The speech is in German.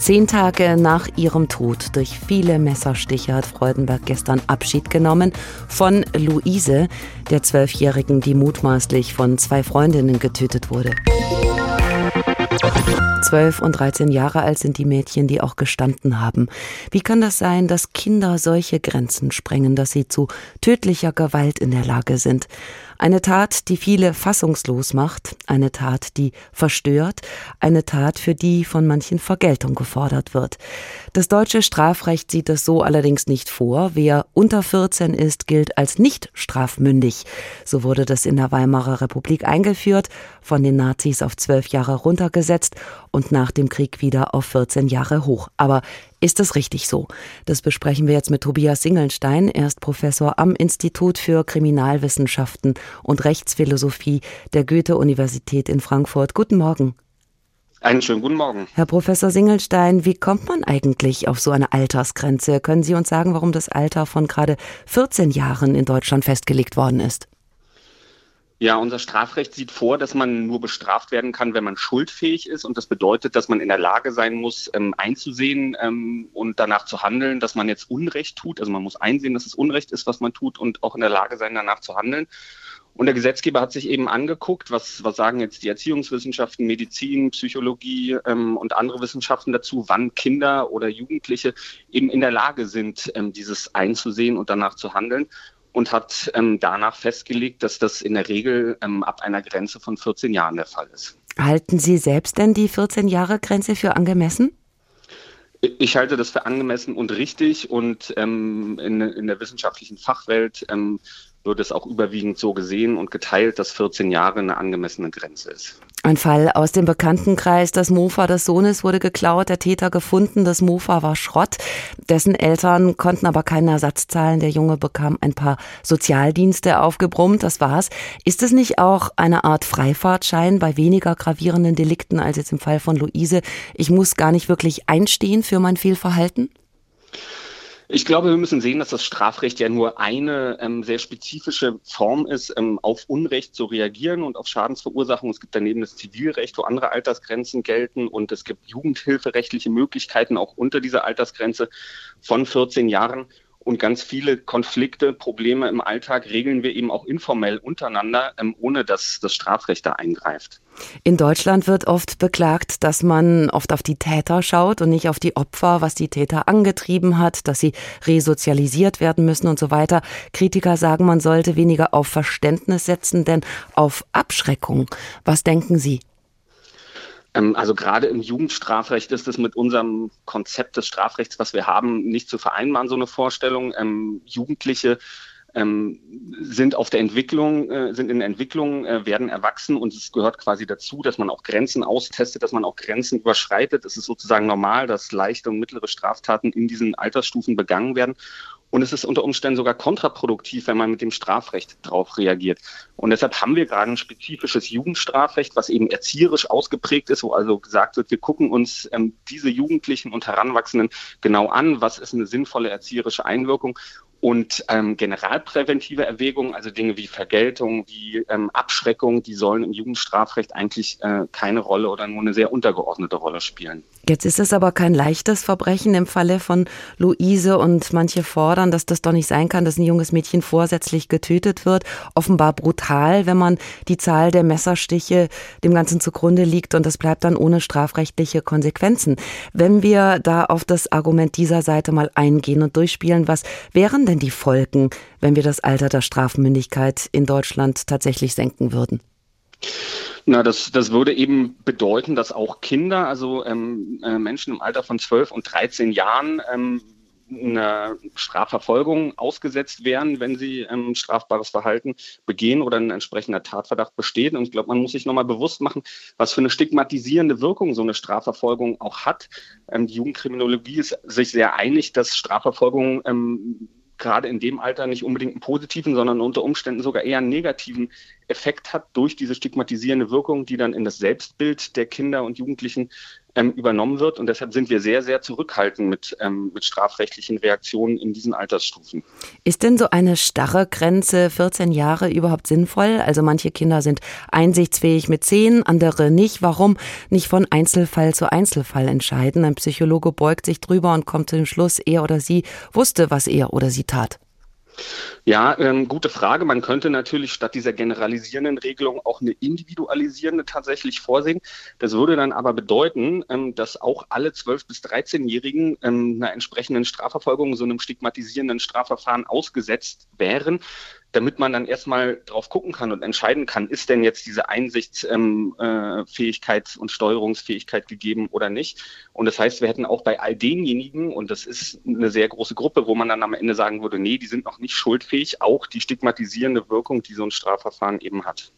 Zehn Tage nach ihrem Tod durch viele Messerstiche hat Freudenberg gestern Abschied genommen von Luise, der Zwölfjährigen, die mutmaßlich von zwei Freundinnen getötet wurde. Zwölf und 13 Jahre alt sind die Mädchen, die auch gestanden haben. Wie kann das sein, dass Kinder solche Grenzen sprengen, dass sie zu tödlicher Gewalt in der Lage sind? Eine Tat, die viele fassungslos macht, eine Tat, die verstört, eine Tat, für die von manchen Vergeltung gefordert wird. Das deutsche Strafrecht sieht das so allerdings nicht vor. Wer unter 14 ist, gilt als nicht strafmündig. So wurde das in der Weimarer Republik eingeführt, von den Nazis auf zwölf Jahre runtergesetzt und nach dem Krieg wieder auf 14 Jahre hoch. Aber ist das richtig so? Das besprechen wir jetzt mit Tobias Singelstein. Er ist Professor am Institut für Kriminalwissenschaften und Rechtsphilosophie der Goethe-Universität in Frankfurt. Guten Morgen. Einen schönen guten Morgen. Herr Professor Singelstein, wie kommt man eigentlich auf so eine Altersgrenze? Können Sie uns sagen, warum das Alter von gerade 14 Jahren in Deutschland festgelegt worden ist? Ja, unser Strafrecht sieht vor, dass man nur bestraft werden kann, wenn man schuldfähig ist. Und das bedeutet, dass man in der Lage sein muss, ähm, einzusehen ähm, und danach zu handeln, dass man jetzt Unrecht tut. Also man muss einsehen, dass es Unrecht ist, was man tut und auch in der Lage sein, danach zu handeln. Und der Gesetzgeber hat sich eben angeguckt, was, was sagen jetzt die Erziehungswissenschaften, Medizin, Psychologie ähm, und andere Wissenschaften dazu, wann Kinder oder Jugendliche eben in der Lage sind, ähm, dieses einzusehen und danach zu handeln und hat ähm, danach festgelegt, dass das in der Regel ähm, ab einer Grenze von 14 Jahren der Fall ist. Halten Sie selbst denn die 14 Jahre Grenze für angemessen? Ich halte das für angemessen und richtig und ähm, in, in der wissenschaftlichen Fachwelt ähm, wird es auch überwiegend so gesehen und geteilt, dass 14 Jahre eine angemessene Grenze ist. Ein Fall aus dem Bekanntenkreis. Das Mofa des Sohnes wurde geklaut, der Täter gefunden. Das Mofa war Schrott. Dessen Eltern konnten aber keinen Ersatz zahlen. Der Junge bekam ein paar Sozialdienste aufgebrummt. Das war's. Ist es nicht auch eine Art Freifahrtschein bei weniger gravierenden Delikten als jetzt im Fall von Luise? Ich muss gar nicht wirklich einstehen für mein Fehlverhalten? Ich glaube, wir müssen sehen, dass das Strafrecht ja nur eine ähm, sehr spezifische Form ist, ähm, auf Unrecht zu reagieren und auf Schadensverursachung. Es gibt daneben das Zivilrecht, wo andere Altersgrenzen gelten und es gibt jugendhilferechtliche Möglichkeiten auch unter dieser Altersgrenze von 14 Jahren. Und ganz viele Konflikte, Probleme im Alltag regeln wir eben auch informell untereinander, ähm, ohne dass das Strafrecht da eingreift. In Deutschland wird oft beklagt, dass man oft auf die Täter schaut und nicht auf die Opfer, was die Täter angetrieben hat, dass sie resozialisiert werden müssen und so weiter. Kritiker sagen, man sollte weniger auf Verständnis setzen, denn auf Abschreckung. Was denken Sie? Ähm, also gerade im Jugendstrafrecht ist es mit unserem Konzept des Strafrechts, was wir haben, nicht zu vereinbaren, so eine Vorstellung. Ähm, Jugendliche ähm, sind auf der Entwicklung, äh, sind in der Entwicklung, äh, werden erwachsen und es gehört quasi dazu, dass man auch Grenzen austestet, dass man auch Grenzen überschreitet. Es ist sozusagen normal, dass leichte und mittlere Straftaten in diesen Altersstufen begangen werden. Und es ist unter Umständen sogar kontraproduktiv, wenn man mit dem Strafrecht drauf reagiert. Und deshalb haben wir gerade ein spezifisches Jugendstrafrecht, was eben erzieherisch ausgeprägt ist, wo also gesagt wird, wir gucken uns ähm, diese Jugendlichen und Heranwachsenden genau an, was ist eine sinnvolle erzieherische Einwirkung und ähm, generalpräventive Erwägungen, also Dinge wie Vergeltung, wie ähm, Abschreckung, die sollen im Jugendstrafrecht eigentlich äh, keine Rolle oder nur eine sehr untergeordnete Rolle spielen. Jetzt ist es aber kein leichtes Verbrechen im Falle von Luise und manche fordern, dass das doch nicht sein kann, dass ein junges Mädchen vorsätzlich getötet wird. Offenbar brutal, wenn man die Zahl der Messerstiche dem Ganzen zugrunde liegt und das bleibt dann ohne strafrechtliche Konsequenzen. Wenn wir da auf das Argument dieser Seite mal eingehen und durchspielen, was wären denn denn die Folgen, wenn wir das Alter der Strafmündigkeit in Deutschland tatsächlich senken würden? Na, das, das würde eben bedeuten, dass auch Kinder, also ähm, äh, Menschen im Alter von 12 und 13 Jahren, ähm, einer Strafverfolgung ausgesetzt wären, wenn sie ähm, strafbares Verhalten begehen oder ein entsprechender Tatverdacht besteht. Und ich glaube, man muss sich nochmal bewusst machen, was für eine stigmatisierende Wirkung so eine Strafverfolgung auch hat. Ähm, die Jugendkriminologie ist sich sehr einig, dass Strafverfolgung ähm, gerade in dem Alter nicht unbedingt einen positiven, sondern unter Umständen sogar eher einen negativen Effekt hat durch diese stigmatisierende Wirkung, die dann in das Selbstbild der Kinder und Jugendlichen ähm, übernommen wird. Und deshalb sind wir sehr, sehr zurückhaltend mit, ähm, mit strafrechtlichen Reaktionen in diesen Altersstufen. Ist denn so eine starre Grenze 14 Jahre überhaupt sinnvoll? Also manche Kinder sind einsichtsfähig mit 10, andere nicht. Warum nicht von Einzelfall zu Einzelfall entscheiden? Ein Psychologe beugt sich drüber und kommt zu dem Schluss, er oder sie wusste, was er oder sie tat. Ja, ähm, gute Frage. Man könnte natürlich statt dieser generalisierenden Regelung auch eine individualisierende tatsächlich vorsehen. Das würde dann aber bedeuten, ähm, dass auch alle 12- bis 13-Jährigen ähm, einer entsprechenden Strafverfolgung, so einem stigmatisierenden Strafverfahren ausgesetzt wären damit man dann erstmal drauf gucken kann und entscheiden kann, ist denn jetzt diese Einsichtsfähigkeit ähm, äh, und Steuerungsfähigkeit gegeben oder nicht. Und das heißt, wir hätten auch bei all denjenigen, und das ist eine sehr große Gruppe, wo man dann am Ende sagen würde, nee, die sind noch nicht schuldfähig, auch die stigmatisierende Wirkung, die so ein Strafverfahren eben hat.